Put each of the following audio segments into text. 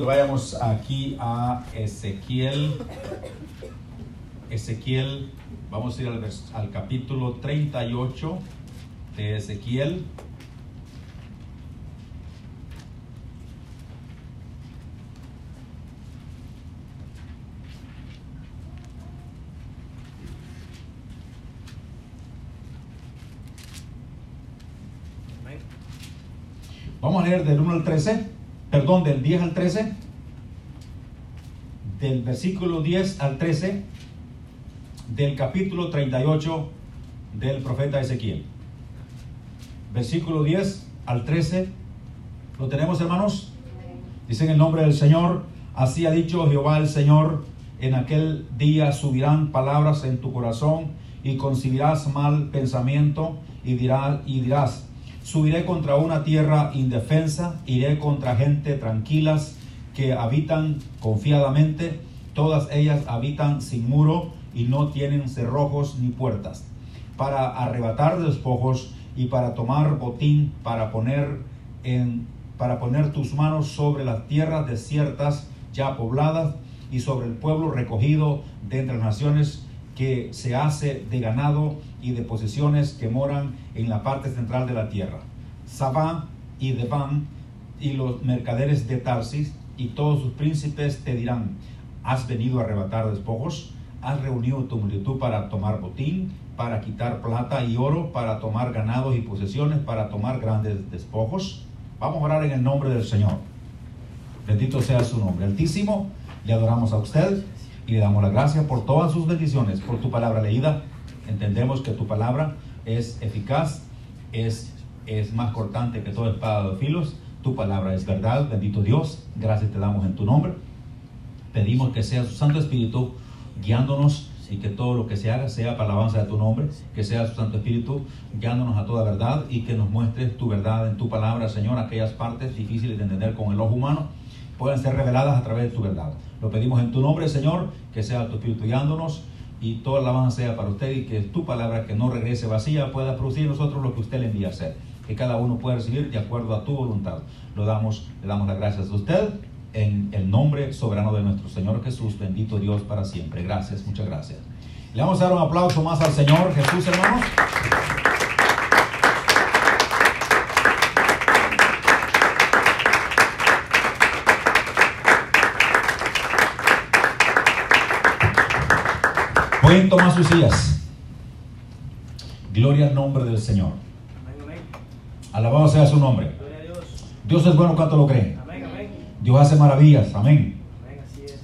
Vayamos aquí a Ezequiel. Ezequiel, vamos a ir al, al capítulo 38 de Ezequiel. Vamos a leer del 1 al 13, perdón, del 10 al 13, del versículo 10 al 13, del capítulo 38 del profeta Ezequiel. Versículo 10 al 13, ¿lo tenemos hermanos? Dice en el nombre del Señor, así ha dicho Jehová el Señor, en aquel día subirán palabras en tu corazón y concebirás mal pensamiento y dirás, y dirás, subiré contra una tierra indefensa, iré contra gente tranquilas que habitan confiadamente, todas ellas habitan sin muro y no tienen cerrojos ni puertas, para arrebatar despojos y para tomar botín, para poner en para poner tus manos sobre las tierras desiertas ya pobladas y sobre el pueblo recogido de entre las naciones que se hace de ganado y de posesiones que moran en la parte central de la tierra. Sabá y Deván y los mercaderes de Tarsis y todos sus príncipes te dirán, ¿has venido a arrebatar despojos? ¿Has reunido tu multitud para tomar botín, para quitar plata y oro, para tomar ganados y posesiones, para tomar grandes despojos? Vamos a orar en el nombre del Señor. Bendito sea su nombre. Altísimo, le adoramos a usted y le damos la gracia por todas sus bendiciones, por tu palabra leída. Entendemos que tu palabra es eficaz, es, es más cortante que toda espada de filos. Tu palabra es verdad, bendito Dios. Gracias te damos en tu nombre. Pedimos que sea su Santo Espíritu guiándonos y que todo lo que se haga sea para la alabanza de tu nombre, que sea su Santo Espíritu guiándonos a toda verdad y que nos muestres tu verdad en tu palabra, Señor, aquellas partes difíciles de entender con el ojo humano puedan ser reveladas a través de tu verdad. Lo pedimos en tu nombre, Señor, que sea tu Espíritu guiándonos y toda la alabanza sea para usted y que tu palabra que no regrese vacía pueda producir nosotros lo que usted le envía a hacer. Que cada uno pueda recibir de acuerdo a tu voluntad. Lo damos, le damos las gracias a usted en el nombre soberano de nuestro Señor Jesús, bendito Dios para siempre. Gracias, muchas gracias. Le vamos a dar un aplauso más al Señor Jesús, hermanos. Pueden tomar sus. Gloria al nombre del Señor. Alabado sea su nombre. Dios. Es bueno, ¿cuánto lo amén. Dios hace maravillas, amén.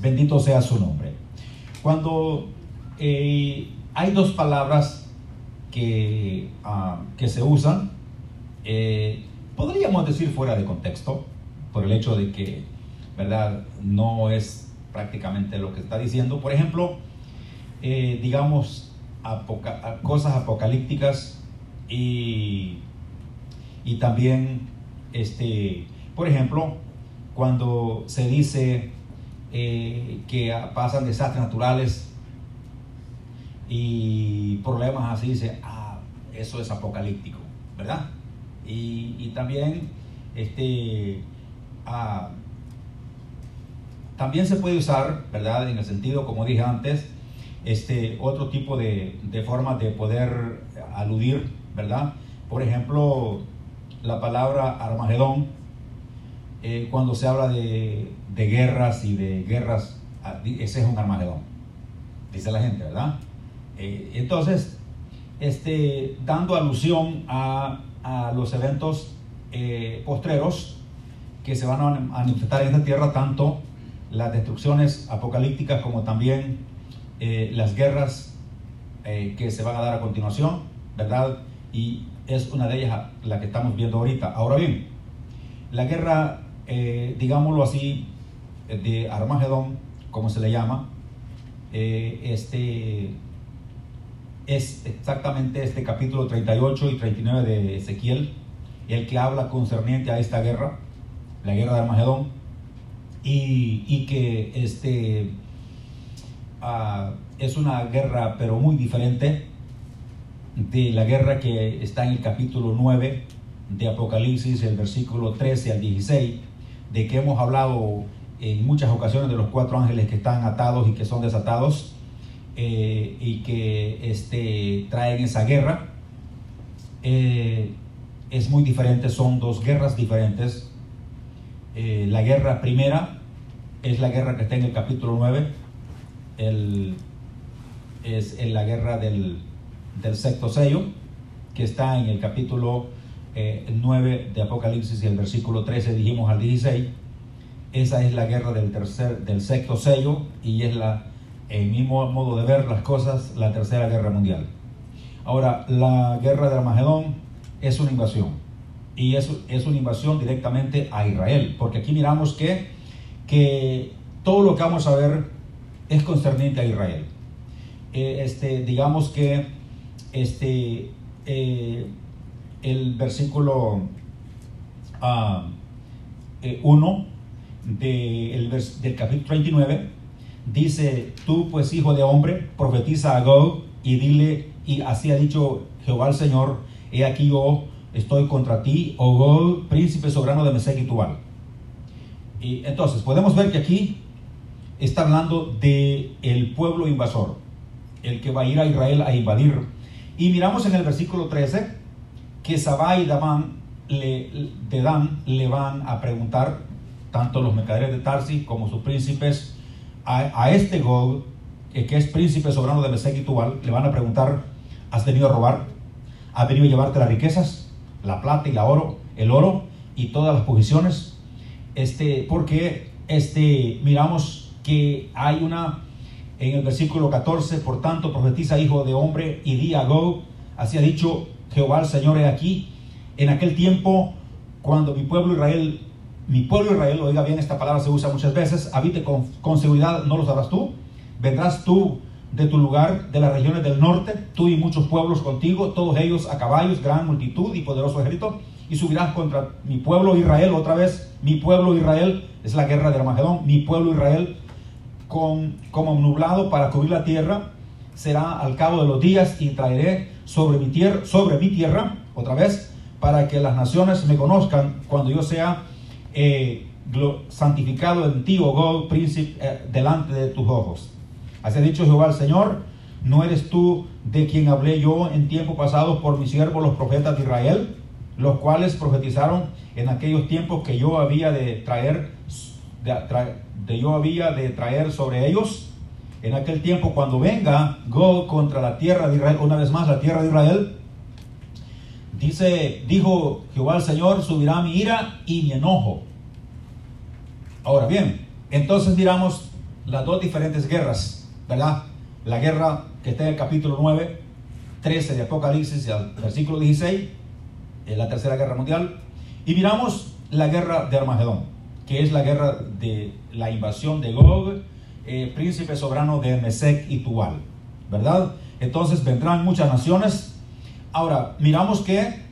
Bendito sea su nombre. Cuando eh, hay dos palabras que, ah, que se usan, eh, podríamos decir fuera de contexto, por el hecho de que, ¿verdad? No es prácticamente lo que está diciendo. Por ejemplo, eh, digamos, cosas apocalípticas y, y también, este, por ejemplo, cuando se dice eh, que pasan desastres naturales y problemas así, dice, ah, eso es apocalíptico, ¿verdad? Y, y también, este, ah, también se puede usar, ¿verdad? En el sentido, como dije antes, este, otro tipo de, de formas de poder aludir, ¿verdad? Por ejemplo, la palabra Armagedón, eh, cuando se habla de, guerras y de guerras, ah, ese es un Armagedón, dice la gente, ¿verdad? Eh, entonces, este, dando alusión a, a los eventos eh, postreros que se van a manifestar en esta tierra, tanto las destrucciones apocalípticas como también eh, las guerras eh, que se van a dar a continuación, ¿verdad? Y es una de ellas la que estamos viendo ahorita. Ahora bien, la guerra, eh, digámoslo así, de Armagedón, como se le llama, este, es exactamente este capítulo 38 y 39 de Ezequiel, el que habla concerniente a esta guerra, la guerra de Armagedón, y que este, es una guerra pero muy diferente de la guerra que está en el capítulo 9 de Apocalipsis, el versículo 13 al 16, de que hemos hablado en muchas ocasiones de los cuatro ángeles que están atados y que son desatados eh, y que este, traen esa guerra. Eh, es muy diferente, son dos guerras diferentes. Eh, la guerra primera es la guerra que está en el capítulo 9, el, es la guerra del, del sexto sello, que está en el capítulo 9 de Apocalipsis y el versículo 13 dijimos al 16 esa es la guerra del, tercer, del sexto sello y es la, el mismo modo de ver las cosas, la tercera guerra mundial. Ahora, la guerra de Armagedón es una invasión y es, es una invasión directamente a Israel, porque aquí miramos que, que todo lo que vamos a ver es concerniente a Israel. Eh, este, digamos que este, eh, el versículo 1 ah, eh, del capítulo 39 dice, tú pues hijo de hombre, profetiza a Gog y dile, y así ha dicho Jehová el Señor, he aquí yo estoy contra ti, oh Gog, príncipe soberano de Mesec y. Y entonces podemos ver que aquí está hablando de el pueblo invasor, el que va a ir a Israel a invadir. Y miramos en el versículo 13 que Sabá y Damán le, de Dan le van a preguntar tanto los mercaderes de Tarsi como sus príncipes, a, este Gog, que, es príncipe soberano de Mesec y Tubal, le van a preguntar, ¿has venido a robar? ¿Has venido a llevarte las riquezas? La plata y la oro, el oro y todas las posiciones. Este, porque este, miramos que hay una, en el versículo 14, por tanto profetiza hijo de hombre y di a Gog, así ha dicho Jehová el Señor he aquí, en aquel tiempo, cuando mi pueblo Israel mi pueblo Israel, oiga bien, esta palabra se usa muchas veces, habite con, seguridad, no lo sabrás tú, vendrás tú de tu lugar, de las regiones del norte, tú y muchos pueblos contigo, todos ellos a caballos, gran multitud y poderoso ejército, y subirás contra mi pueblo Israel, otra vez, mi pueblo Israel, es la guerra de Armagedón, mi pueblo Israel, como nublado para cubrir la tierra, será al cabo de los días y traeré sobre mi tierra, sobre mi tierra, otra vez, para que las naciones me conozcan cuando yo sea eh, santificado en ti, oh God, príncipe, eh, delante de tus ojos. Así ha dicho Jehová el Señor, ¿no eres tú de quien hablé yo en tiempo pasado por mis siervos los profetas de Israel, los cuales profetizaron en aquellos tiempos que yo había de traer, de, yo había de traer sobre ellos? En aquel tiempo cuando venga God contra la tierra de Israel, una vez más la tierra de Israel, Dice, dijo Jehová el Señor, subirá mi ira y mi enojo. Ahora bien, entonces miramos las dos diferentes guerras, ¿verdad? La guerra que está en el capítulo 9, 13 de Apocalipsis, al versículo 16, en la tercera guerra mundial, y miramos la guerra de Armagedón, que es la guerra de la invasión de Gog, eh, príncipe soberano de Mesec y Tubal, ¿verdad? Entonces vendrán muchas naciones Ahora, miramos que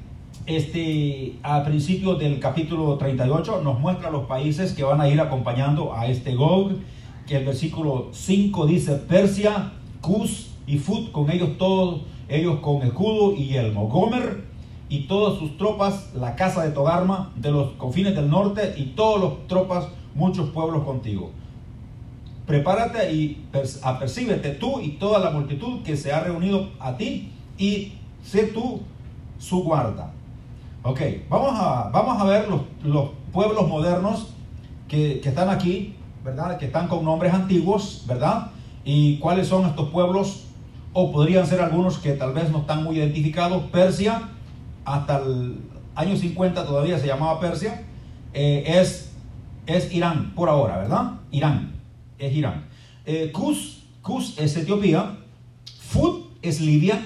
este, al principio del capítulo 38 nos muestra los países que van a ir acompañando a este Gog, que el versículo 5 dice Persia, Cus y Fut, con ellos todos, ellos con escudo y yelmo. Gomer y todas sus tropas, la casa de Togarma, de los confines del norte y todas las tropas, muchos pueblos contigo. Prepárate y apercíbete tú y toda la multitud que se ha reunido a ti y sé tú su guarda. Ok, vamos a, vamos a ver los, pueblos modernos que, están aquí, ¿verdad? Que están con nombres antiguos, ¿verdad? Y cuáles son estos pueblos, o podrían ser algunos que tal vez no están muy identificados. Persia, hasta el año 50 todavía se llamaba Persia, eh, es, es Irán por ahora, ¿verdad? Irán, es Irán. Eh, Kuz, Kuz es Etiopía, Fut es Libia,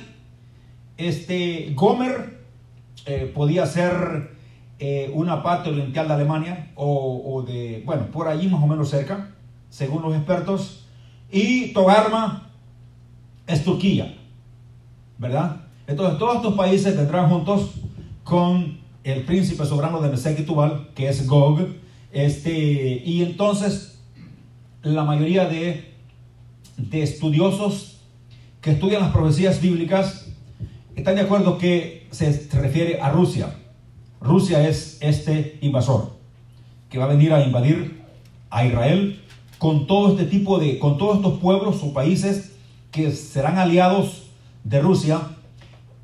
este, Gomer eh, podía ser eh, una parte oriental de Alemania o, de, bueno, por allí más o menos cerca, según los expertos. Y Togarma es Turquía, ¿verdad? Entonces todos estos países vendrán juntos con el príncipe soberano de Mesec que es Gog. Este, y entonces la mayoría de, de estudiosos que estudian las profecías bíblicas están de acuerdo que se refiere a Rusia. Rusia es este invasor que va a venir a invadir a Israel con todo este tipo de, con todos estos pueblos o países que serán aliados de Rusia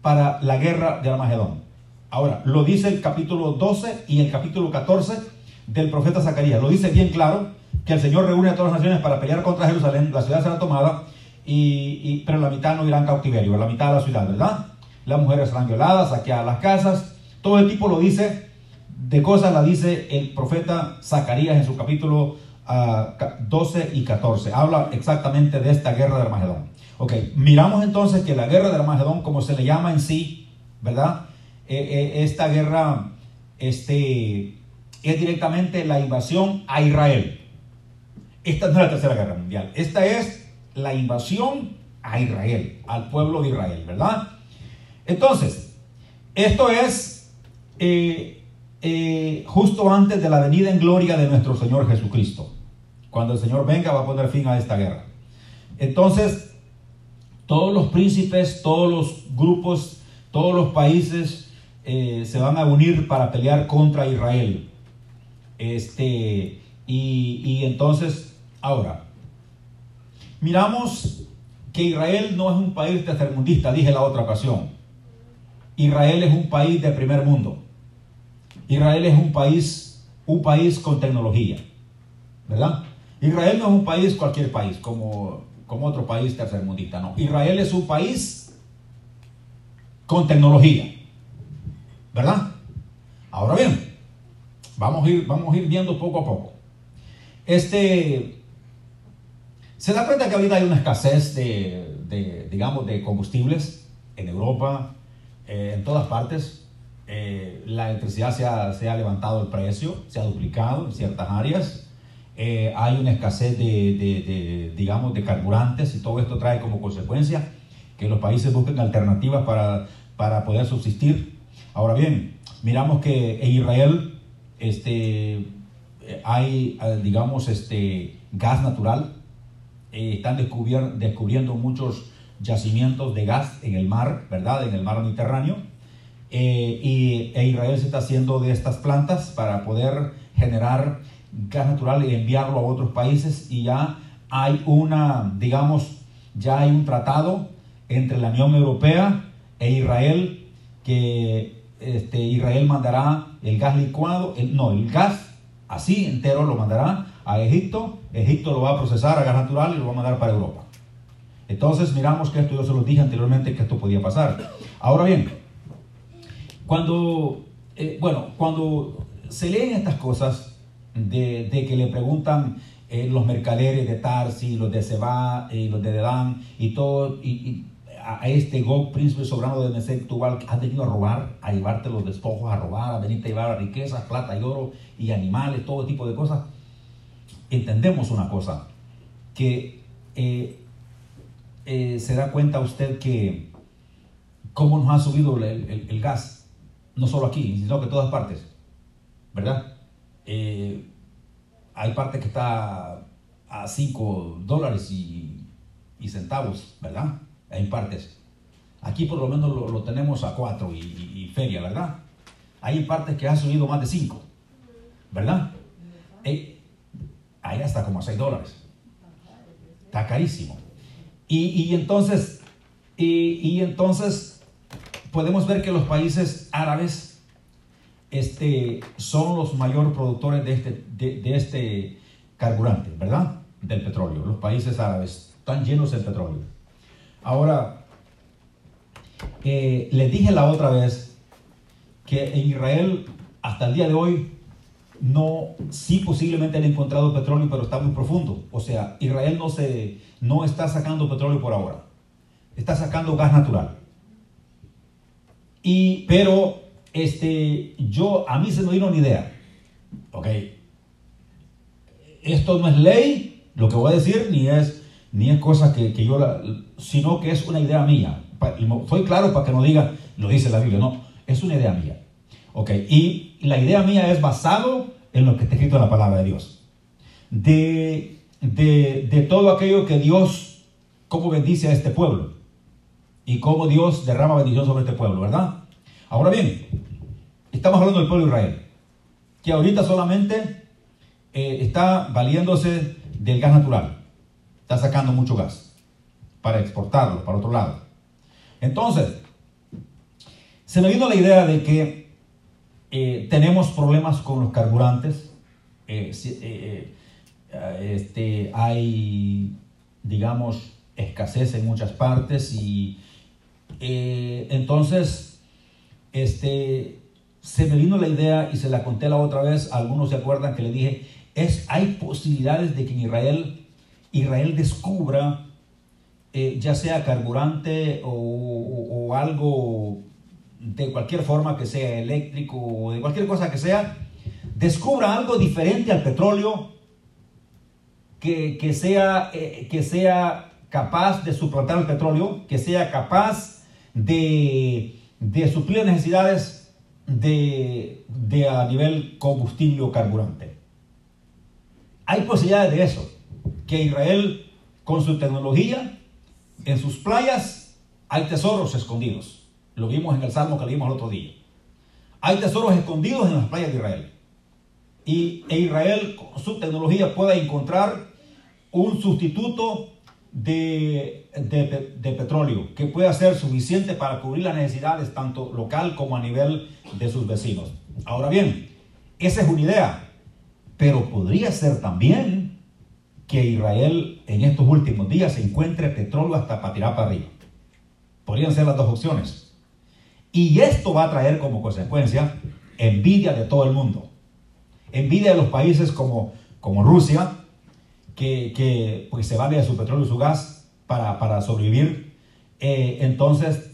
para la guerra de Armagedón. Ahora, lo dice el capítulo 12 y el capítulo 14 del profeta Zacarías. Lo dice bien claro que el Señor reúne a todas las naciones para pelear contra Jerusalén, la ciudad será tomada, y, pero la mitad no irá en cautiverio, la mitad de la ciudad, ¿verdad? Las mujeres serán violadas, saqueadas las casas, todo el tipo lo dice, de cosas la dice el profeta Zacarías en su capítulo 12 ah, y 14. Habla exactamente de esta guerra de Armagedón. Ok, miramos entonces que la guerra de Armagedón, como se le llama en sí, ¿verdad? Eh, eh, esta guerra este, es directamente la invasión a Israel. Esta no es la tercera guerra mundial, esta es la invasión a Israel, al pueblo de Israel, ¿verdad? Entonces, esto es eh, justo antes de la venida en gloria de nuestro Señor Jesucristo. Cuando el Señor venga va a poner fin a esta guerra. Entonces, todos los príncipes, todos los grupos, todos los países eh, se van a unir para pelear contra Israel. Este, y, y entonces, ahora, miramos que Israel no es un país tercermundista, dije la otra ocasión. Israel es un país de primer mundo. Israel es un país, un país con tecnología, ¿verdad? Israel no es un país, cualquier país, como como otro país tercermundista. No, Israel es un país con tecnología, ¿verdad? Ahora bien, vamos a ir, vamos a ir viendo poco a poco. Este, se da cuenta que ahorita hay una escasez de, digamos, de combustibles en Europa, eh, en todas partes. Eh, la electricidad se ha, se ha levantado el precio, se ha duplicado en ciertas áreas. Eh, hay una escasez de, digamos, de carburantes y todo esto trae como consecuencia que los países busquen alternativas para, para poder subsistir. Ahora bien, miramos que en Israel este, hay, eh, digamos, este, gas natural. Eh, están descubriendo muchos yacimientos de gas en el mar, ¿verdad? En el mar Mediterráneo. y e Israel se está haciendo de estas plantas para poder generar gas natural y enviarlo a otros países y ya hay una, digamos, ya hay un tratado entre la Unión Europea e Israel que este, Israel mandará el gas licuado, no, el gas así entero lo mandará a Egipto, Egipto lo va a procesar a gas natural y lo va a mandar para Europa. Entonces miramos que esto yo se lo dije anteriormente que esto podía pasar. Ahora bien, cuando, eh, bueno, cuando se leen estas cosas, de, que le preguntan eh, los mercaderes de Tarsi, los de Seba y los de Dedán y todo, y, a este Gog, príncipe soberano de Mesec Tubal, que has venido a robar, a llevarte los despojos, a robar, a venirte a llevar riquezas, plata y oro y animales, todo tipo de cosas. Entendemos una cosa, que eh, eh, se da cuenta usted que cómo nos ha subido el gas, no solo aquí, sino que en todas partes, ¿verdad? Eh, hay parte que está a 5 dólares y, centavos, ¿verdad? Hay partes. Aquí por lo menos lo, tenemos a 4 y, feria, ¿verdad? Hay partes que han subido más de 5, ¿verdad? Eh, ahí hasta como a 6 dólares. Está carísimo. Y, entonces, y entonces podemos ver que los países árabes este, son los mayores productores de este, de, este carburante, ¿verdad? Del petróleo. Los países árabes están llenos de petróleo. Ahora, eh, les dije la otra vez que en Israel hasta el día de hoy no, sí posiblemente han encontrado petróleo, pero está muy profundo. O sea, Israel no, se, no está sacando petróleo por ahora. Está sacando gas natural. Y, pero este, yo, a mí se me vino una idea. Ok. Esto no es ley, lo que voy a decir, ni es, ni es cosa que, yo, la, sino que es una idea mía. Soy claro para que no diga, lo dice la Biblia, no, es una idea mía. Ok, y la idea mía es basado en lo que está escrito en la palabra de Dios. De, de, de todo aquello que Dios, cómo bendice a este pueblo. Y cómo Dios derrama bendición sobre este pueblo, ¿verdad? Ahora bien, estamos hablando del pueblo de Israel, que ahorita solamente eh, está valiéndose del gas natural. Está sacando mucho gas para exportarlo para otro lado. Entonces, se me vino la idea de que eh, tenemos problemas con los carburantes. Eh, este, hay, digamos, escasez en muchas partes y entonces este, se me vino la idea y se la conté la otra vez, algunos se acuerdan que le dije, es, hay posibilidades de que en Israel, Israel descubra, eh, ya sea carburante o, algo de cualquier forma que sea eléctrico o de cualquier cosa que sea, descubra algo diferente al petróleo que, sea, eh, que sea capaz de suplantar el petróleo, que sea capaz de, de suplir necesidades de, a nivel combustible o carburante. Hay posibilidades de eso, que Israel con su tecnología, en sus playas hay tesoros escondidos. Lo vimos en el Salmo que leímos el otro día. Hay tesoros escondidos en las playas de Israel. Y e Israel con su tecnología puede encontrar un sustituto de, de, petróleo que pueda ser suficiente para cubrir las necesidades tanto local como a nivel de sus vecinos. Ahora bien, esa es una idea, pero podría ser también que Israel en estos últimos días encuentre petróleo hasta para tirar para arriba. Podrían ser las dos opciones. Y esto va a traer como consecuencia envidia de todo el mundo. Envidia de los países como, como Rusia, que, pues se vale de su petróleo y su gas para, sobrevivir. Eh, entonces,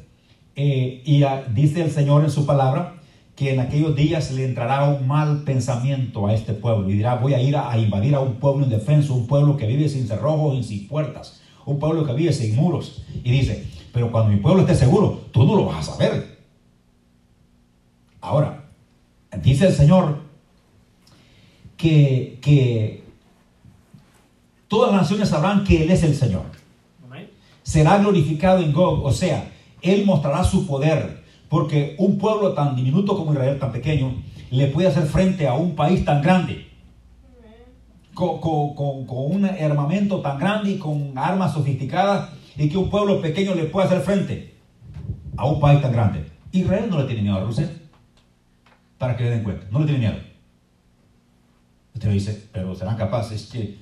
eh, y dice el Señor en su palabra que en aquellos días le entrará un mal pensamiento a este pueblo y dirá, voy a ir a, invadir a un pueblo indefenso, un pueblo que vive sin cerrojos y sin puertas, un pueblo que vive sin muros. Y dice, pero cuando mi pueblo esté seguro, tú no lo vas a saber. Ahora, dice el Señor que, que todas las naciones sabrán que Él es el Señor. Será glorificado en Gog, o sea, Él mostrará su poder, porque un pueblo tan diminuto como Israel, tan pequeño, le puede hacer frente a un país tan grande, con, un armamento tan grande y con armas sofisticadas, y que un pueblo pequeño le puede hacer frente a un país tan grande. Israel no le tiene miedo a Rusia, para que le den cuenta, no le tiene miedo. Usted dice, pero serán capaces que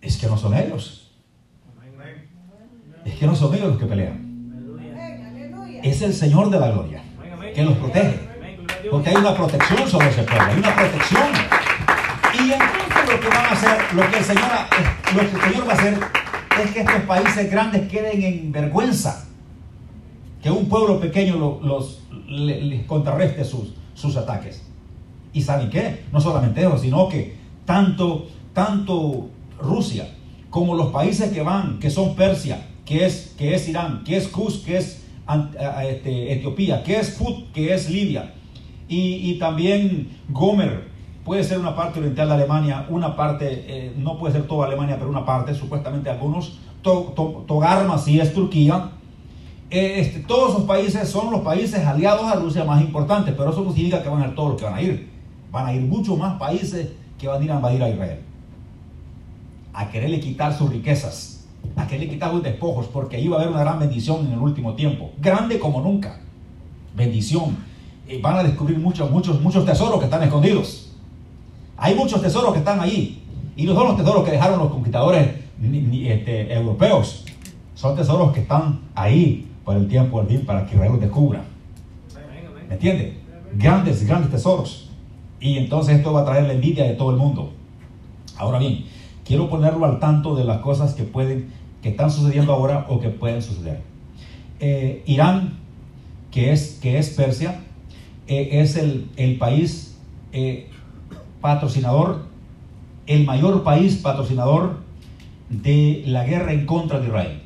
es que no son ellos. Es que no son ellos los que pelean. Es el Señor de la gloria que los protege. Porque hay una protección sobre ese pueblo, hay una protección. Y entonces lo que van a hacer, lo que el Señor, lo que va a hacer es que estos países grandes queden en vergüenza. Que un pueblo pequeño los, les contrarreste sus, sus ataques. ¿Y saben qué? No solamente eso, sino que tanto, tanto Rusia, como los países que van, que son Persia, que es, que es Irán, que es Kuz, que es este, Etiopía, que es Fut, que es Libia, y, también Gomer, puede ser una parte oriental de Alemania, una parte, eh, no puede ser toda Alemania, pero una parte, supuestamente algunos, Togarma sí es Turquía, eh, este, todos esos países son los países aliados a Rusia más importantes, pero eso no significa que van a ir todos los que van a ir. Van a ir muchos más países que van a ir a invadir a Israel. A quererle quitar sus riquezas, a quererle quitar sus despojos, porque va a haber una gran bendición en el último tiempo, grande como nunca. Bendición. Y van a descubrir muchos, muchos, muchos tesoros que están escondidos. Hay muchos tesoros que están ahí. Y no son los tesoros que dejaron los conquistadores este, europeos. Son tesoros que están ahí por el tiempo del para que Israel los descubra. ¿Me entiende? Grandes, grandes tesoros. Y entonces esto va a traer la envidia de todo el mundo. Ahora bien, quiero ponerlo al tanto de las cosas que pueden, que están sucediendo ahora o que pueden suceder. Eh, Irán, que es, que es Persia, eh, es el, país eh, patrocinador, el mayor país patrocinador de la guerra en contra de Israel.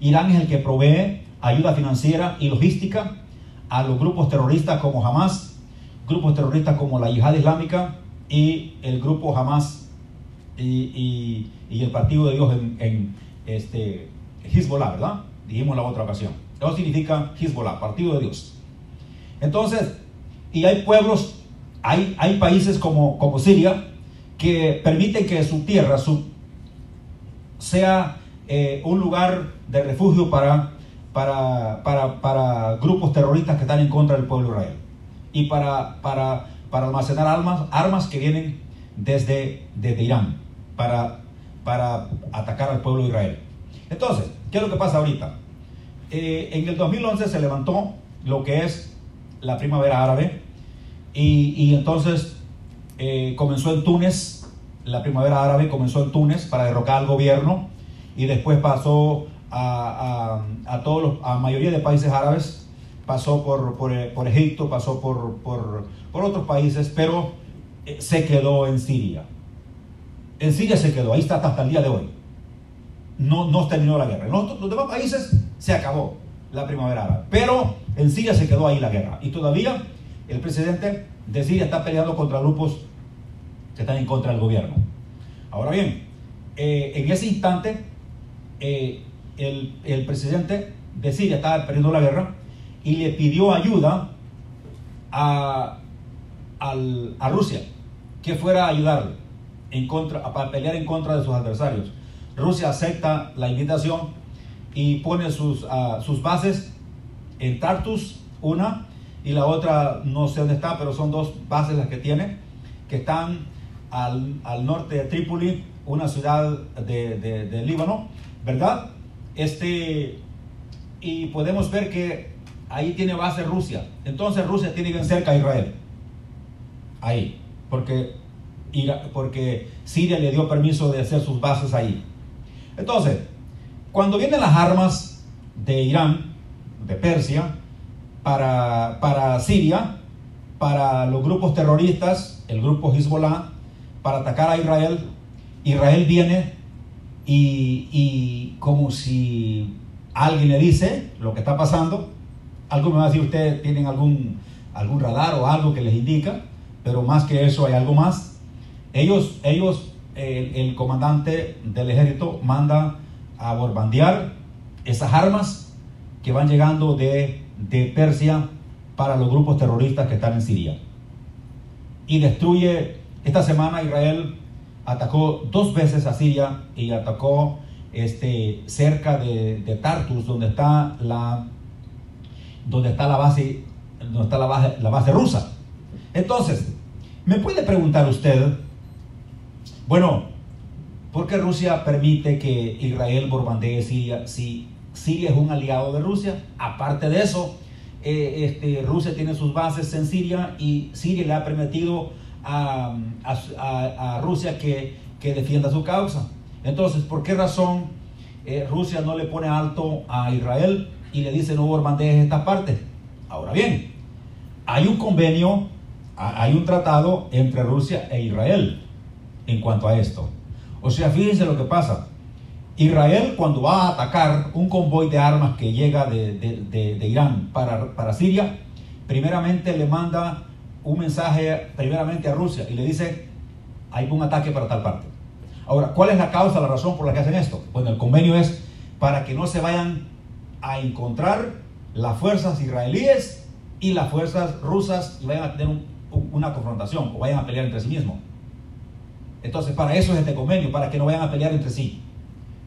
Irán es el que provee ayuda financiera y logística a los grupos terroristas como Hamas, grupos terroristas como la Yihad Islámica y el grupo Hamas y, el partido de Dios en, este, Hezbollah, ¿verdad? Dijimos la otra ocasión. Eso significa Hezbollah, partido de Dios. Entonces, y hay pueblos, hay, hay países como, como Siria, que permiten que su tierra su, sea eh, un lugar de refugio para, para, para, para, grupos terroristas que están en contra del pueblo de Israel y para, para, para almacenar armas, armas que vienen desde, desde Irán para, para atacar al pueblo de Israel. Entonces, ¿qué es lo que pasa ahorita? Eh, en el 2011 se levantó lo que es la primavera árabe y, y entonces eh, comenzó en Túnez, la primavera árabe comenzó en Túnez para derrocar al gobierno y después pasó a, a, a todos a mayoría de países árabes, pasó por, por, por Egipto, pasó por, por, por, otros países, pero eh, se quedó en Siria. En Siria se quedó, ahí está hasta el día de hoy. No, no terminó la guerra. En los, demás países se acabó la primavera árabe, pero en Siria se quedó ahí la guerra. Y todavía el presidente de Siria está peleando contra grupos que están en contra del gobierno. Ahora bien, eh, en ese instante, eh, el, el, presidente de Siria estaba perdiendo la guerra y le pidió ayuda a, a Rusia, que fuera a ayudarle en contra, a pelear en contra de sus adversarios. Rusia acepta la invitación y pone sus, uh, sus bases en Tartus, una, y la otra no sé dónde está, pero son dos bases las que tiene, que están al, al norte de Trípoli, una ciudad de, Líbano, ¿verdad? Este, y podemos ver que ahí tiene base Rusia. Entonces Rusia tiene que cerca a Israel. Ahí, porque, porque Siria le dio permiso de hacer sus bases ahí. Entonces, cuando vienen las armas de Irán, de Persia, para, para Siria, para los grupos terroristas, el grupo Hezbollah, para atacar a Israel, Israel viene y, y, como si alguien le dice lo que está pasando, algo me va a decir usted, tienen algún, algún radar o algo que les indica, pero más que eso hay algo más. Ellos, ellos el, comandante del ejército manda a borbandear esas armas que van llegando de, de Persia para los grupos terroristas que están en Siria. Y destruye esta semana Israel atacó dos veces a Siria y atacó este, cerca de, de Tartus, donde está la, donde está la base, donde está la base, la base rusa. Entonces, me puede preguntar usted, bueno, ¿por qué Rusia permite que Israel bombardee Siria si Siria es un aliado de Rusia? Aparte de eso, eh, este, Rusia tiene sus bases en Siria y Siria le ha permitido a, Rusia que, que, defienda su causa. Entonces, ¿por qué razón eh, Rusia no le pone alto a Israel y le dice no bombardees esta parte? Ahora bien, hay un convenio, hay un tratado entre Rusia e Israel en cuanto a esto. O sea, fíjense lo que pasa. Israel cuando va a atacar un convoy de armas que llega de, de, de, Irán para, para Siria, primeramente le manda un mensaje primeramente a Rusia y le dice, hay un ataque para tal parte. Ahora, ¿cuál es la causa, la razón por la que hacen esto? Bueno, el convenio es para que no se vayan a encontrar las fuerzas israelíes y las fuerzas rusas y vayan a tener un, una confrontación o vayan a pelear entre sí mismos. Entonces, para eso es este convenio, para que no vayan a pelear entre sí.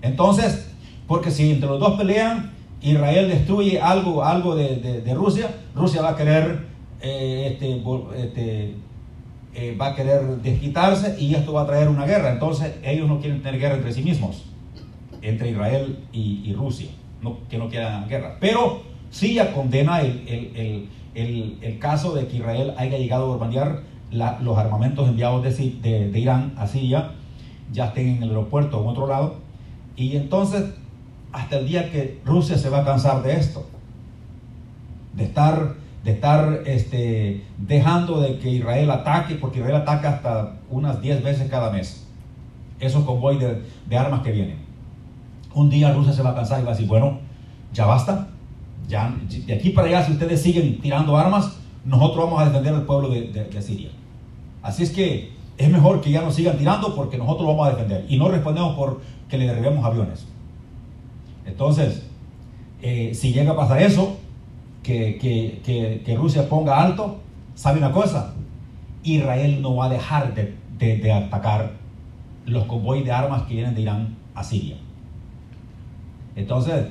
Entonces, porque si entre los dos pelean, Israel destruye algo, algo de, de, Rusia, Rusia va a querer eh, este, este, eh, va a querer desquitarse y esto va a traer una guerra. Entonces ellos no quieren tener guerra entre sí mismos, entre Israel y, Rusia, que no quieran guerra. Pero sí ya condena el, el, el, el, caso de que Israel haya llegado a bombardear los armamentos enviados de, de, Irán a Siria, ya estén en el aeropuerto o en otro lado. Y entonces, hasta el día que Rusia se va a cansar de esto, de estar de estar este, dejando de que Israel ataque, porque Israel ataca hasta unas 10 veces cada mes. Esos convoy de, de, armas que vienen. Un día Rusia se va a cansar y va a decir, bueno, ya basta. Ya, de aquí para allá, si ustedes siguen tirando armas, nosotros vamos a defender al pueblo de, de, de Siria. Así es que es mejor que ya nos sigan tirando porque nosotros vamos a defender. Y no respondemos por que le derribemos aviones. Entonces, eh, si llega a pasar eso, que, que, que, Rusia ponga alto, ¿sabe una cosa? Israel no va a dejar de, de, atacar los convoys de armas que vienen de Irán a Siria. Entonces,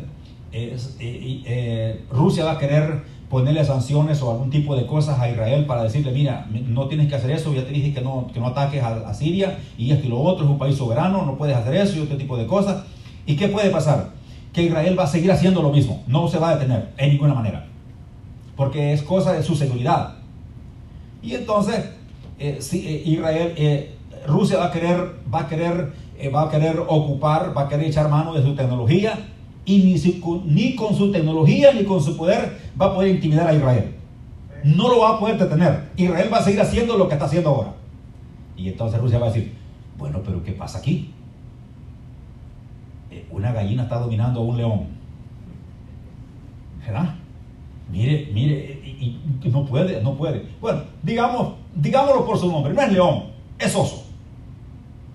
eh, eh, Rusia va a querer ponerle sanciones o algún tipo de cosas a Israel para decirle, mira, no tienes que hacer eso, ya te dije que no, que no ataques a, Siria y esto y lo otro, es un país soberano, no puedes hacer eso y otro tipo de cosas. ¿Y qué puede pasar? Que Israel va a seguir haciendo lo mismo, no se va a detener en ninguna manera, porque es cosa de su seguridad. Y entonces, eh, si, eh, Israel, eh, Rusia va a querer, va a querer, va a querer ocupar, va a querer echar mano de su tecnología y ni, ni con su tecnología ni con su poder va a poder intimidar a Israel. No lo va a poder detener. Israel va a seguir haciendo lo que está haciendo ahora. Y entonces Rusia va a decir, bueno, pero ¿qué pasa aquí? Eh, una gallina está dominando a un león. ¿Verdad? Mire, mire, y, no puede, no puede. Bueno, digamos, digámoslo por su nombre, no es león, es oso.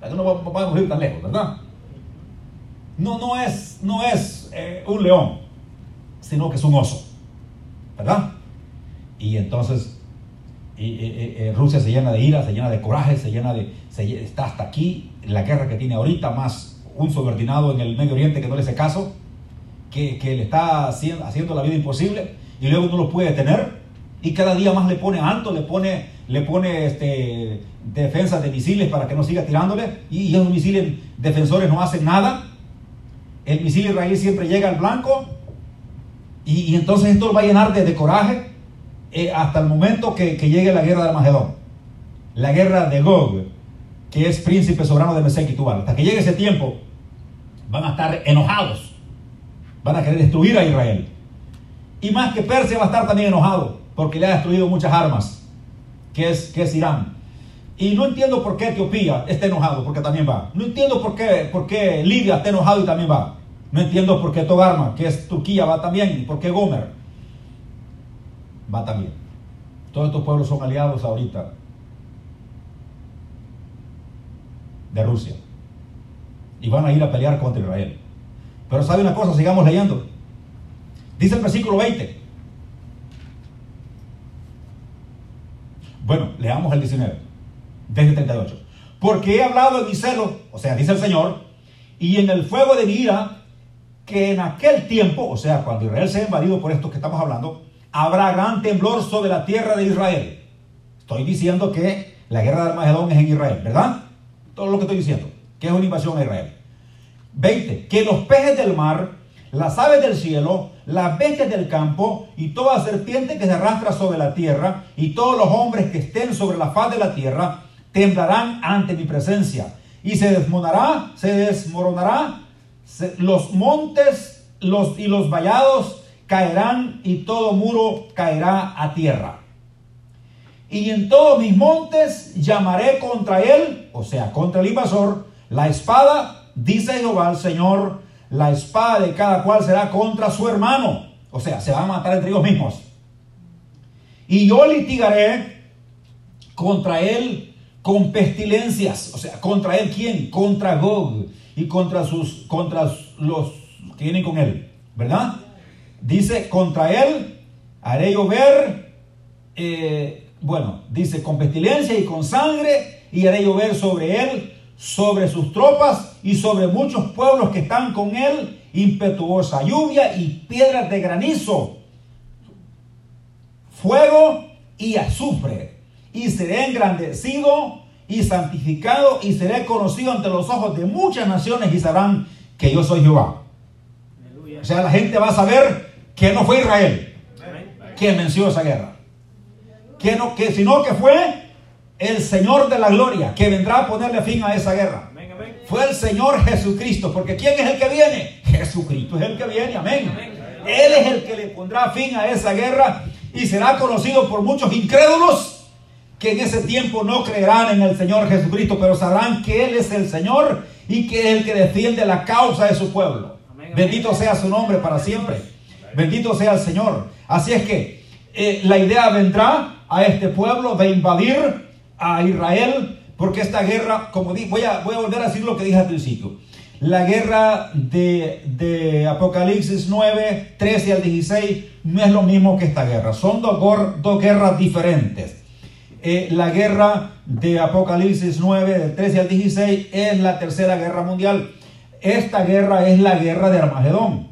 No vamos a ir tan lejos, ¿verdad? No, no es, no es eh, un león, sino que es un oso. ¿Verdad? Y entonces eh, Rusia se llena de ira, se llena de coraje, se llena de. está hasta aquí la guerra que tiene ahorita, más un subordinado en el Medio Oriente que no le hace caso, que, le está haciendo, haciendo, la vida imposible y luego no lo puede detener. Y cada día más le pone alto, le pone, le pone este, defensas de misiles para que no siga tirándole. Y esos misiles defensores no hacen nada el misil israelí siempre llega al blanco y, entonces esto va a llenar de, coraje eh, hasta el momento que, llegue la guerra de Armagedón, la guerra de Gog, que es príncipe soberano de Mesec y Tubal. Hasta que llegue ese tiempo, van a estar enojados, van a querer destruir a Israel. Y más que Persia va a estar también enojado, porque le ha destruido muchas armas, que es, que es Irán. Y no entiendo por qué Etiopía está enojado, porque también va. No entiendo por qué, por qué Libia está enojado y también va. No entiendo por qué Togarma, que es Turquía, va también. Y por qué Gomer va también. Todos estos pueblos son aliados ahorita de Rusia. Y van a ir a pelear contra Israel. Pero sabe una cosa, sigamos leyendo. Dice el versículo 20. Bueno, leamos el 19 desde 38. Porque he hablado en mi celo, o sea, dice el Señor, y en el fuego de mi ira, que en aquel tiempo, o sea, cuando Israel sea invadido por esto que estamos hablando, habrá gran temblor sobre la tierra de Israel. Estoy diciendo que la guerra de Armagedón es en Israel, ¿verdad? Todo lo que estoy diciendo, que es una invasión a Israel. 20. Que los peces del mar, las aves del cielo, las bestias del campo y toda serpiente que se arrastra sobre la tierra y todos los hombres que estén sobre la faz de la tierra temblarán ante mi presencia y se desmonará, se desmoronará, los montes los, y los vallados caerán y todo muro caerá a tierra. Y en todos mis montes llamaré contra él, o sea, contra el invasor, la espada, dice Jehová el Señor, la espada de cada cual será contra su hermano. O sea, se van a matar entre ellos mismos. Y yo litigaré contra él con pestilencias, o sea, contra él quién? Contra Gog y contra sus contra los que vienen con él, ¿verdad? Dice, contra él haré llover, eh, bueno, dice, con pestilencia y con sangre, y haré llover sobre él, sobre sus tropas y sobre muchos pueblos que están con él, impetuosa lluvia y piedras de granizo, fuego y azufre y seré engrandecido y santificado y seré conocido ante los ojos de muchas naciones y sabrán que yo soy Jehová. O sea, la gente va a saber que no fue Israel quien venció esa guerra. Que no, que, sino que fue el Señor de la gloria que vendrá a ponerle fin a esa guerra. Fue el Señor Jesucristo, porque ¿quién es el que viene? Jesucristo es el que viene, amén. Él es el que le pondrá fin a esa guerra y será conocido por muchos incrédulos que en ese tiempo no creerán en el Señor Jesucristo, pero sabrán que Él es el Señor y que es el que defiende la causa de su pueblo. Bendito sea su nombre para siempre. Bendito sea el Señor. Así es que eh, la idea vendrá a este pueblo de invadir a Israel, porque esta guerra, como di, voy, a, voy a volver a decir lo que dije al principio. La guerra de, de, Apocalipsis 9, 13 al 16 no es lo mismo que esta guerra. Son dos, dos guerras diferentes. Eh, la guerra de Apocalipsis 9, del 13 al 16, es la tercera guerra mundial. Esta guerra es la guerra de Armagedón.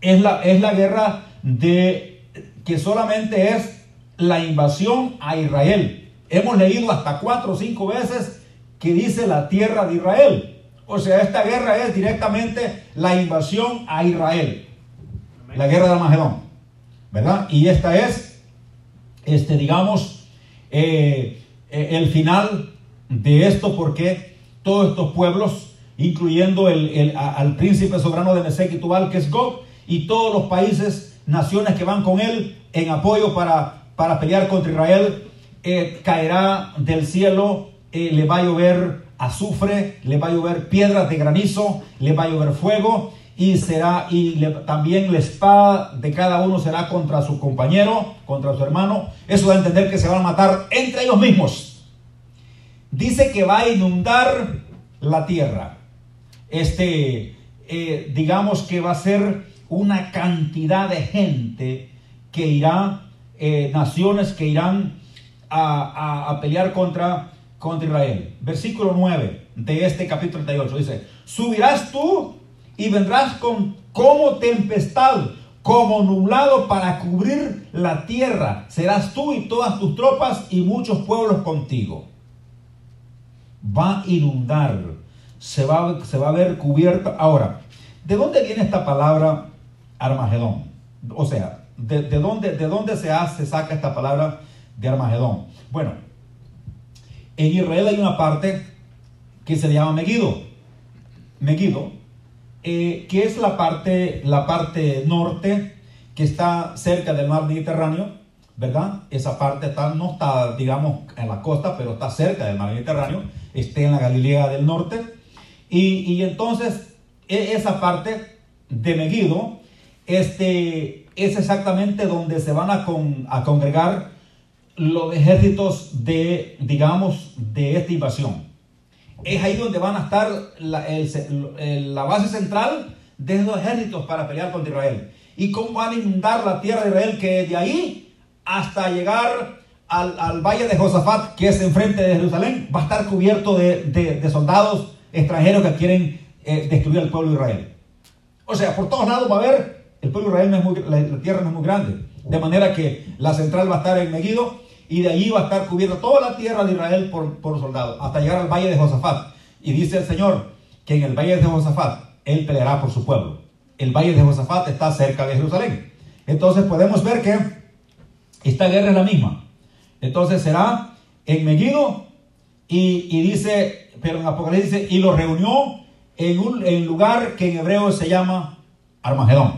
Es la, es la guerra de que solamente es la invasión a Israel. Hemos leído hasta cuatro o cinco veces que dice la tierra de Israel. O sea, esta guerra es directamente la invasión a Israel. La guerra de Armagedón. ¿Verdad? Y esta es, este, digamos, eh, eh, el final de esto porque todos estos pueblos, incluyendo el, al príncipe soberano de Mesec y Tubal, que es Gog, y todos los países, naciones que van con él en apoyo para, para pelear contra Israel, eh, caerá del cielo, le va a llover azufre, le va a llover piedras de granizo, le va a llover fuego, y será y también la espada de cada uno será contra su compañero, contra su hermano. Eso da a entender que se van a matar entre ellos mismos. Dice que va a inundar la tierra. Este, eh, digamos que va a ser una cantidad de gente que irá, eh, naciones que irán a, a, pelear contra, contra Israel. Versículo 9 de este capítulo 38 dice, subirás tú y vendrás con como tempestad, como nublado para cubrir la tierra. Serás tú y todas tus tropas y muchos pueblos contigo. Va a inundar, se va, se va a ver cubierta. Ahora, ¿de dónde viene esta palabra Armagedón? O sea, ¿de, dónde, de dónde se, hace, saca esta palabra de Armagedón? Bueno, en Israel hay una parte que se llama Megido. Megido eh, que es la parte, la parte norte que está cerca del mar Mediterráneo, ¿verdad? Esa parte está, no está, digamos, en la costa, pero está cerca del mar Mediterráneo, está en la Galilea del norte. Y, entonces, e, esa parte de Megiddo, este, es exactamente donde se van a, a congregar los ejércitos de, digamos, de esta invasión es ahí donde van a estar la, base central de los ejércitos para pelear contra Israel. Y cómo van a inundar la tierra de Israel, que de ahí hasta llegar al, valle de Josafat, que es enfrente de Jerusalén, va a estar cubierto de, soldados extranjeros que quieren eh, destruir al pueblo de Israel. O sea, por todos lados va a haber, el pueblo de Israel no es muy, la, tierra no es muy grande, de manera que la central va a estar en Megiddo y de allí va a estar cubierta toda la tierra de Israel por, por soldados, hasta llegar al valle de Josafat. Y dice el Señor que en el valle de Josafat Él peleará por su pueblo. El valle de Josafat está cerca de Jerusalén. Entonces podemos ver que esta guerra es la misma. Entonces será en Megiddo y, y dice, pero en Apocalipsis dice, y lo reunió en un lugar que en hebreo se llama Armagedón.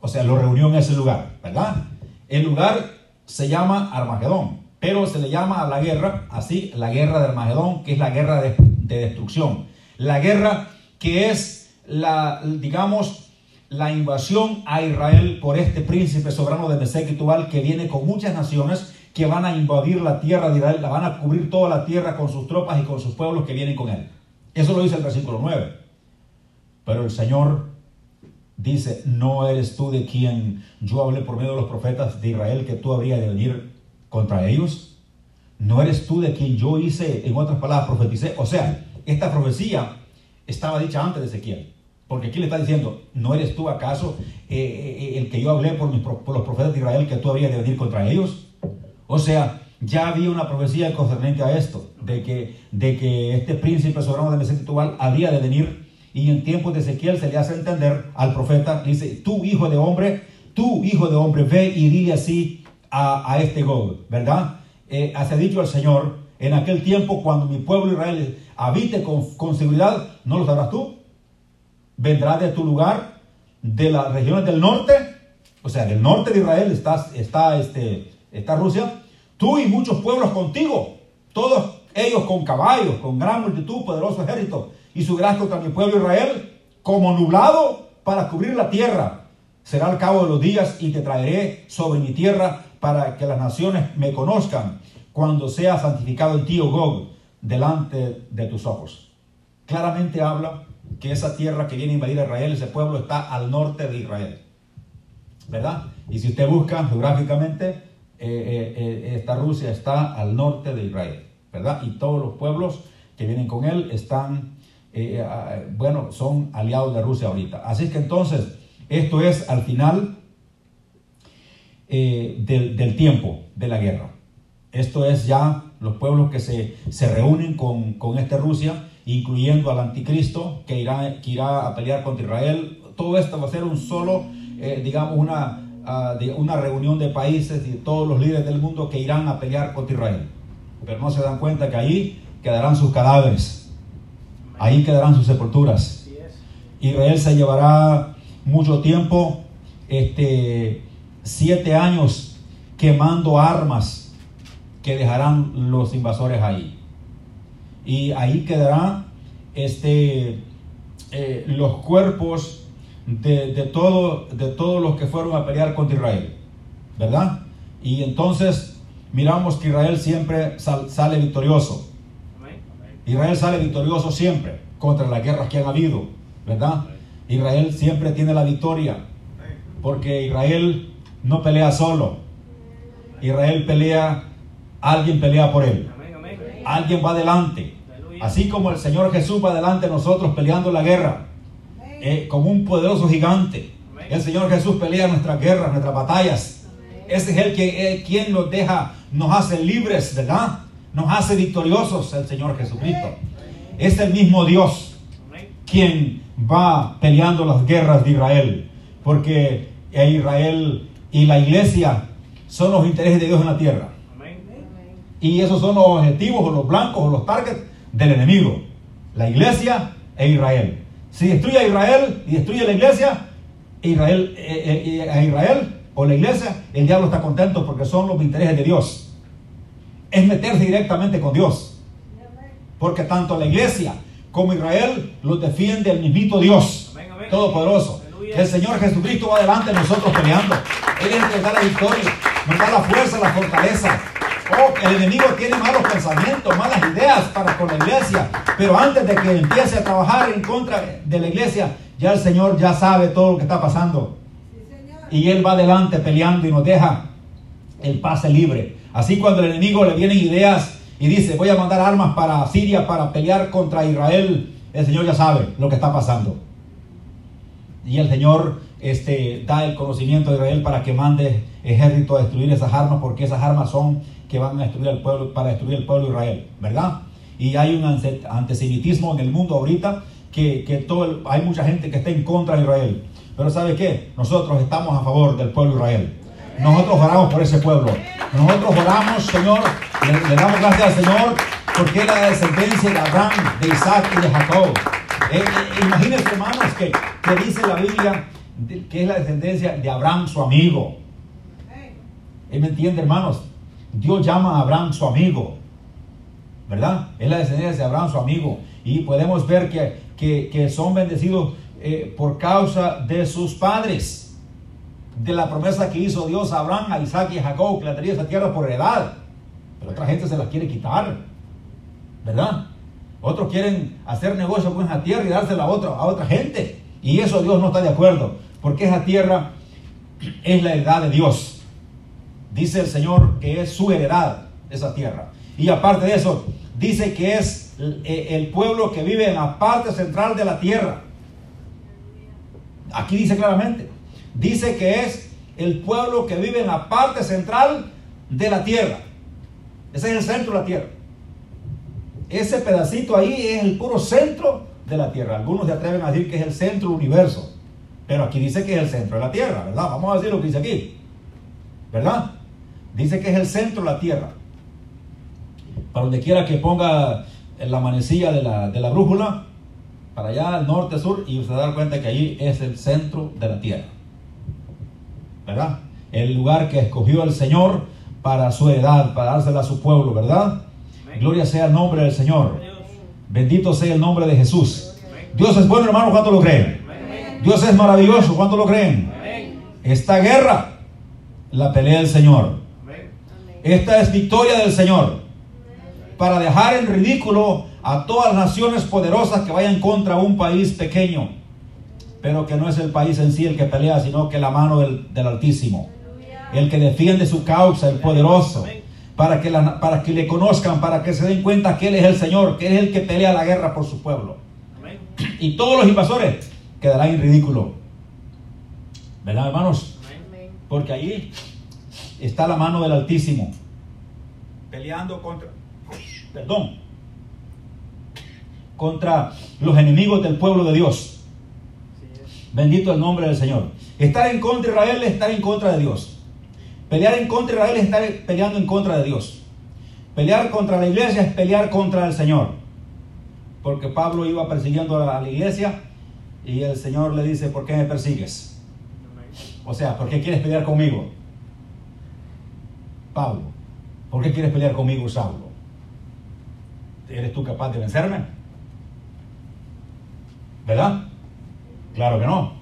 O sea, lo reunió en ese lugar, ¿verdad? El lugar se llama Armagedón, pero se le llama a la guerra, así, la guerra de Armagedón, que es la guerra de, destrucción. La guerra que es la, digamos, la invasión a Israel por este príncipe soberano de Mesec y que viene con muchas naciones que van a invadir la tierra de Israel, la van a cubrir toda la tierra con sus tropas y con sus pueblos que vienen con él. Eso lo dice el versículo 9. Pero el Señor dice, no eres tú de quien yo hablé por medio de los profetas de Israel que tú habrías de venir contra ellos. No eres tú de quien yo hice, en otras palabras, profeticé. O sea, esta profecía estaba dicha antes de Ezequiel. Porque aquí le está diciendo, ¿no eres tú acaso eh, eh, el que yo hablé por, los profetas de Israel que tú habrías de venir contra ellos? O sea, ya había una profecía concernente a esto, de que, de que este príncipe soberano de Mesías Tubal habría de venir y en tiempos de Ezequiel se le hace entender al profeta, dice, tú hijo de hombre, tú hijo de hombre, ve y dile así a, este Gog, ¿verdad? Eh, hace dicho el Señor, en aquel tiempo cuando mi pueblo Israel habite con, seguridad, ¿no lo sabrás tú? Vendrá de tu lugar, de las regiones del norte, o sea, del norte de Israel está, está, este, está Rusia, tú y muchos pueblos contigo, todos ellos con caballos, con gran multitud, poderoso ejército, y subirás contra mi pueblo Israel como nublado para cubrir la tierra. Será al cabo de los días y te traeré sobre mi tierra para que las naciones me conozcan cuando sea santificado el tío Gog delante de tus ojos. Claramente habla que esa tierra que viene a invadir a Israel, ese pueblo está al norte de Israel. ¿Verdad? Y si usted busca geográficamente, eh, eh, esta Rusia está al norte de Israel, ¿verdad? Y todos los pueblos que vienen con él están, bueno, son aliados de Rusia ahorita. Así que entonces, esto es al final del, del, tiempo de la guerra. Esto es ya los pueblos que se, se reúnen con, con esta Rusia, incluyendo al anticristo que irá, que irá a pelear contra Israel. Todo esto va a ser un solo, digamos, una de una reunión de países y todos los líderes del mundo que irán a pelear contra Israel. Pero no se dan cuenta que ahí quedarán sus cadáveres, ahí quedarán sus sepulturas. Israel se llevará mucho tiempo, este, siete años quemando armas que dejarán los invasores ahí. Y ahí quedarán este, eh, los cuerpos de, todo, de todos los que fueron a pelear contra Israel, ¿verdad? Y entonces miramos que Israel siempre sale victorioso. Israel sale victorioso siempre contra las guerras que han habido, ¿verdad? Israel siempre tiene la victoria, porque Israel no pelea solo. Israel pelea, alguien pelea por él. Alguien va adelante. Así como el Señor Jesús va adelante nosotros peleando la guerra. Eh, como un poderoso gigante. El Señor Jesús pelea nuestras guerras, nuestras batallas. Ese es el que eh, quien nos deja, nos hace libres, ¿verdad? Nos hace victoriosos el Señor Jesucristo. Es el mismo Dios quien va peleando las guerras de Israel. Porque Israel y la iglesia son los intereses de Dios en la tierra. Y esos son los objetivos o los blancos o los targets del enemigo. La iglesia e Israel. Si destruye a Israel y destruye a la iglesia, Israel, eh, eh, a Israel o la iglesia, el diablo está contento porque son los intereses de Dios. Es meterse directamente con Dios. Porque tanto la iglesia como Israel los defiende el mismito Dios, Todopoderoso. El Señor Jesucristo va adelante nosotros peleando. Él es el que da la victoria, nos da la fuerza, la fortaleza. Oh, el enemigo tiene malos pensamientos, malas ideas para con la iglesia. Pero antes de que empiece a trabajar en contra de la iglesia, ya el Señor ya sabe todo lo que está pasando. y Él va adelante peleando y nos deja el pase libre. Así cuando el enemigo le vienen ideas y dice, voy a mandar armas para Siria para pelear contra Israel, el Señor ya sabe lo que está pasando. Y el Señor este, da el conocimiento de Israel para que mande ejército a destruir esas armas, porque esas armas son que van a destruir el pueblo, para destruir el pueblo de Israel, ¿verdad? Y hay un antisemitismo en el mundo ahorita que, que todo hay mucha gente que está en contra de Israel. Pero ¿sabe qué? Nosotros estamos a favor del pueblo de Israel. Nosotros oramos por ese pueblo. Nosotros oramos, Señor, le, damos gracias al Señor porque es la descendencia de Abraham, de Isaac y de Jacob. Eh, eh, imagínense, hermanos, que, que dice la Biblia que es la descendencia de Abraham, su amigo. ¿Me entiende, hermanos? Dios llama a Abraham su amigo, ¿verdad? Es la descendencia de Abraham su amigo. Y podemos ver que, que, son bendecidos eh, por causa de sus padres, de la promesa que hizo Dios a Abraham, a Isaac y a Jacob, que le daría esa tierra por heredad. Pero otra gente se la quiere quitar, ¿verdad? Otros quieren hacer negocio con esa tierra y dársela a otra, a otra gente. Y eso Dios no está de acuerdo, porque esa tierra es la heredad de Dios. Dice el Señor que es su heredad esa tierra. Y aparte de eso, dice que es el pueblo que vive en la parte central de la tierra. Aquí dice claramente, dice que es el pueblo que vive en la parte central de la tierra. Ese es el centro de la tierra. Ese pedacito ahí es el puro centro de la tierra. Algunos se atreven a decir que es el centro del universo. Pero aquí dice que es el centro de la tierra, ¿verdad? Vamos a decir lo que dice aquí. ¿Verdad? Dice que es el centro de la tierra. Para donde quiera que ponga la manecilla de la, de la brújula, para allá, al norte, sur, y usted dar cuenta que allí es el centro de la tierra. ¿Verdad? El lugar que escogió el Señor para su edad, para dársela a su pueblo, ¿verdad? Gloria sea el nombre del Señor. Bendito sea el nombre de Jesús. Dios es bueno, hermano, ¿cuánto lo creen? Dios es maravilloso, ¿cuánto lo creen? Esta guerra la pelea del Señor. Esta es victoria del Señor para dejar en ridículo a todas las naciones poderosas que vayan contra un país pequeño, pero que no es el país en sí el que pelea, sino que la mano del, Altísimo. el que defiende su causa, el poderoso, para que, para que le conozcan, para que se den cuenta que Él es el Señor, que es el que pelea la guerra por su pueblo. Y todos los invasores quedarán en ridículo. ¿Verdad, hermanos? Porque allí está la mano del Altísimo peleando contra, perdón, contra los enemigos del pueblo de Dios. Bendito el nombre del Señor. Estar en contra de Israel es estar en contra de Dios. Pelear en contra de Israel es estar peleando en contra de Dios. Pelear contra la iglesia es pelear contra el Señor. Porque Pablo iba persiguiendo a la iglesia y el Señor le dice, ¿por qué me persigues? O sea, ¿por qué quieres pelear conmigo? Pablo, ¿por qué quieres pelear conmigo, Saulo? ¿Eres tú capaz de vencerme? ¿Verdad? Claro que no.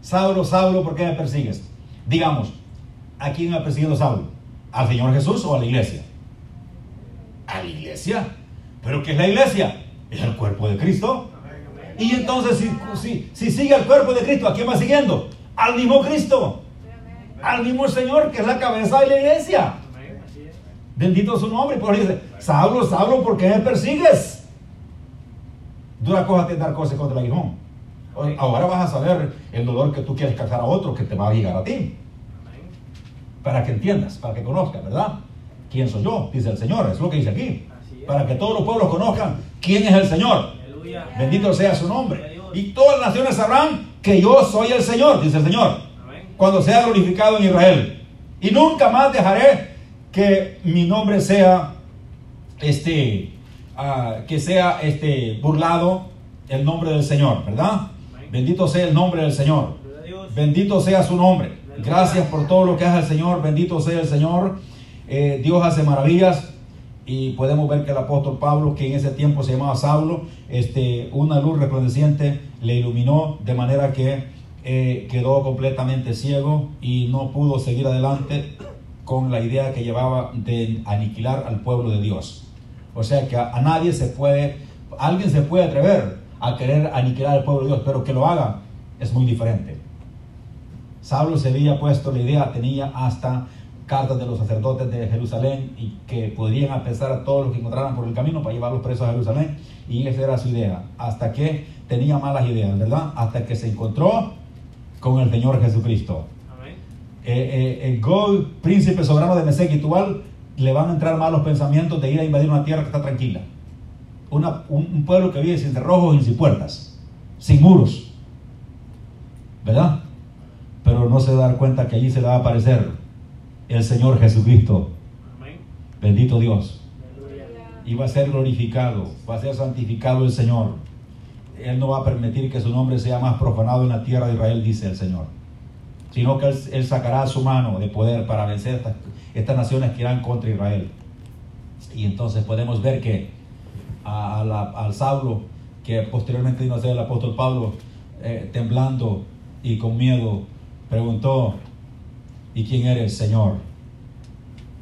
Saulo, Saulo, ¿por qué me persigues? Digamos, ¿a quién va persiguiendo Saulo? ¿Al Señor Jesús o a la iglesia? A la iglesia. ¿Pero qué es la iglesia? Es el cuerpo de Cristo. Y entonces, si, si, si sigue al cuerpo de Cristo, ¿a quién va siguiendo? Al mismo Cristo, al mismo Señor que es la cabeza de la iglesia. Bendito su nombre. Por eso dice: Saulo, Saulo, ¿por qué me persigues? Dura cosa te dar cosas contra el aguijón. Ahora vas a saber el dolor que tú quieres causar a otro que te va a llegar a ti. Para que entiendas, para que conozcas, ¿verdad? ¿Quién soy yo? Dice el Señor. Es lo que dice aquí. Para que todos los pueblos conozcan quién es el Señor. Aleluya. Bendito sea su nombre. Y todas las naciones sabrán que yo soy el Señor, dice el Señor, Amén. cuando sea glorificado en Israel. Y nunca más dejaré que mi nombre sea, este, ah, que sea, este, burlado el nombre del Señor, ¿verdad? Bendito sea el nombre del Señor. Bendito sea su nombre. Gracias por todo lo que hace el Señor. Bendito sea el Señor. Eh, Dios hace maravillas. Y podemos ver que el apóstol Pablo, que en ese tiempo se llamaba Saulo, este, una luz resplandeciente le iluminó de manera que eh, quedó completamente ciego y no pudo seguir adelante con la idea que llevaba de aniquilar al pueblo de Dios. O sea que a nadie se puede, alguien se puede atrever a querer aniquilar al pueblo de Dios, pero que lo haga es muy diferente. Saulo se había puesto la idea, tenía hasta cartas de los sacerdotes de Jerusalén y que podrían apesar a todos los que encontraran por el camino para llevarlos presos a Jerusalén. Y esa era su idea. Hasta que tenía malas ideas, ¿verdad? Hasta que se encontró con el Señor Jesucristo. Amén. Eh, eh, el Gol, príncipe soberano de Mesec y Tubal, le van a entrar malos pensamientos de ir a invadir una tierra que está tranquila. Una- un, un pueblo que vive sin cerrojos y sin puertas, sin muros. ¿Verdad? Pero no se da dar cuenta que allí se le va a aparecer el Señor Jesucristo. Amén. Bendito Dios. Aleluya. Y va a ser glorificado, va a ser santificado el Señor. Él no va a permitir que su nombre sea más profanado en la tierra de Israel, dice el Señor. Sino que Él, él sacará su mano de poder para vencer estas, estas naciones que irán contra Israel. Y entonces podemos ver que a- al Saulo, que posteriormente vino a ser el apóstol Pablo, eh, temblando y con miedo, preguntó, ¿y quién eres, Señor?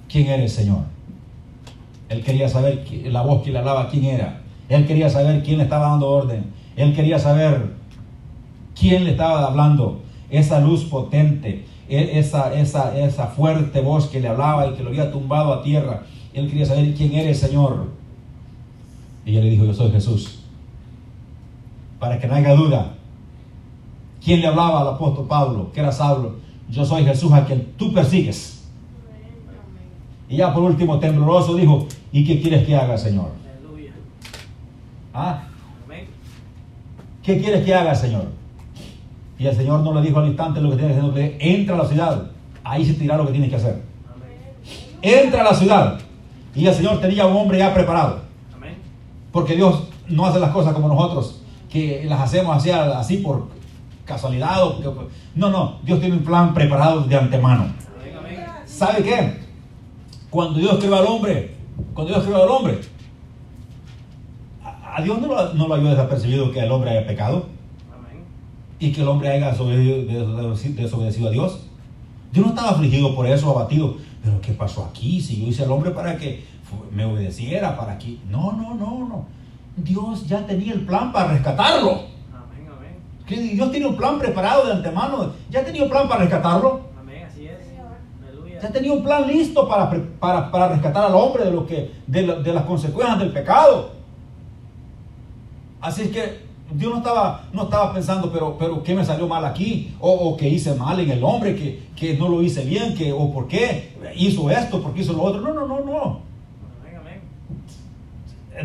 ¿Quién eres, Señor? Él quería saber la voz que le hablaba quién era. Él quería saber quién le estaba dando orden. Él quería saber quién le estaba hablando. Esa luz potente, e- esa, esa, esa fuerte voz que le hablaba y que lo había tumbado a tierra. Él quería saber quién eres, Señor. Y él le dijo, yo soy Jesús. Para que no haya duda. ¿Quién le hablaba al apóstol Pablo? Que era Saulo. Yo soy Jesús a quien tú persigues. Y ya por último, tembloroso, dijo, ¿y qué quieres que haga, Señor? Aleluya. ¿Ah? ¿Qué quieres que haga, Señor? Y el Señor no le dijo al instante lo que tiene que hacer, entra a la ciudad. Ahí se te dirá lo que tienes que hacer. Entra a la ciudad. Y el Señor tenía un hombre ya preparado. Porque Dios no hace las cosas como nosotros, que las hacemos así, así por casualidad. No, no, Dios tiene un plan preparado de antemano. ¿Sabe qué? Cuando Dios creó al hombre, cuando Dios creó al hombre, a, Dios no lo, no lo desapercibido que el hombre haya pecado y que el hombre haya desobedecido, a Dios. Dios no estaba afligido por eso, abatido. Pero ¿qué pasó aquí? Si yo hice al hombre para que me obedeciera, para que... No, no, no, no. Dios ya tenía el plan para rescatarlo. Amén. Amén. Que Dios tiene un plan preparado de antemano. Ya tenía un plan para rescatarlo. Amén. Así es. Ya tenía un plan listo para, para, para rescatar al hombre de, lo que, de, la- de las consecuencias del pecado. Así es que Dios no estaba, no estaba pensando, pero, pero ¿qué me salió mal aquí? O, o que hice mal en el hombre, que, que no lo hice bien, que, o por qué hizo esto, por qué hizo lo otro. No, no, no, no.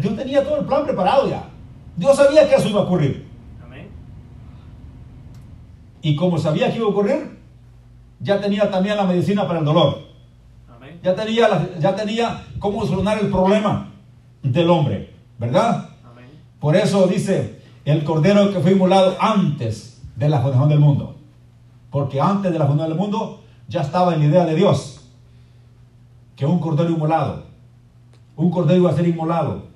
Dios tenía todo el plan preparado ya. Dios sabía que eso iba a ocurrir. Amén. Y como sabía que iba a ocurrir, ya tenía también la medicina para el dolor. Amén. Ya tenía, ya tenía cómo solucionar el problema del hombre, ¿verdad? Amén. Por eso dice el cordero que fue inmolado antes de la fundación del mundo. Porque antes de la fundación del mundo ya estaba en la idea de Dios que un cordero inmolado, un cordero iba a ser inmolado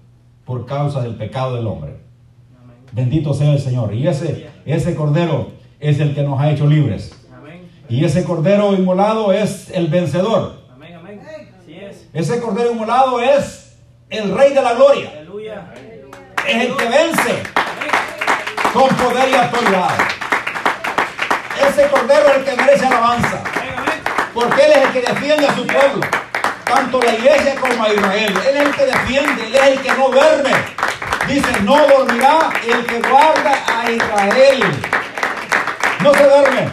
por causa del pecado del hombre. Bendito sea el Señor. Y ese, ese cordero es el que nos ha hecho libres. Y ese cordero inmolado es el vencedor. Amén, amén. Ese cordero inmolado es el rey de la gloria. Aleluya. Es el que vence con poder y autoridad. Ese cordero es el que merece alabanza. Porque Él es el que defiende a su pueblo. Tanto la iglesia como a Israel. Él es el que defiende. Él es el que no duerme. Dice, no dormirá el que guarda a Israel. No se duerme.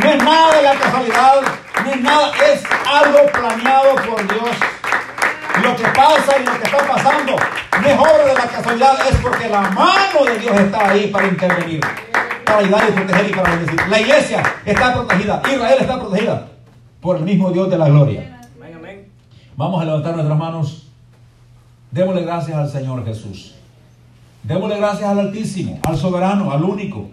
No es nada de la casualidad. No es nada. Es algo planeado por Dios. Lo que pasa y lo que está pasando no es obra de la casualidad. Es porque la mano de Dios está ahí para intervenir. Para ayudar y proteger y para bendecir. La iglesia está protegida. Israel está protegida. Por el mismo Dios de la gloria. Vamos a levantar nuestras manos. Démosle gracias al Señor Jesús. Démosle gracias al Altísimo, al Soberano, al único,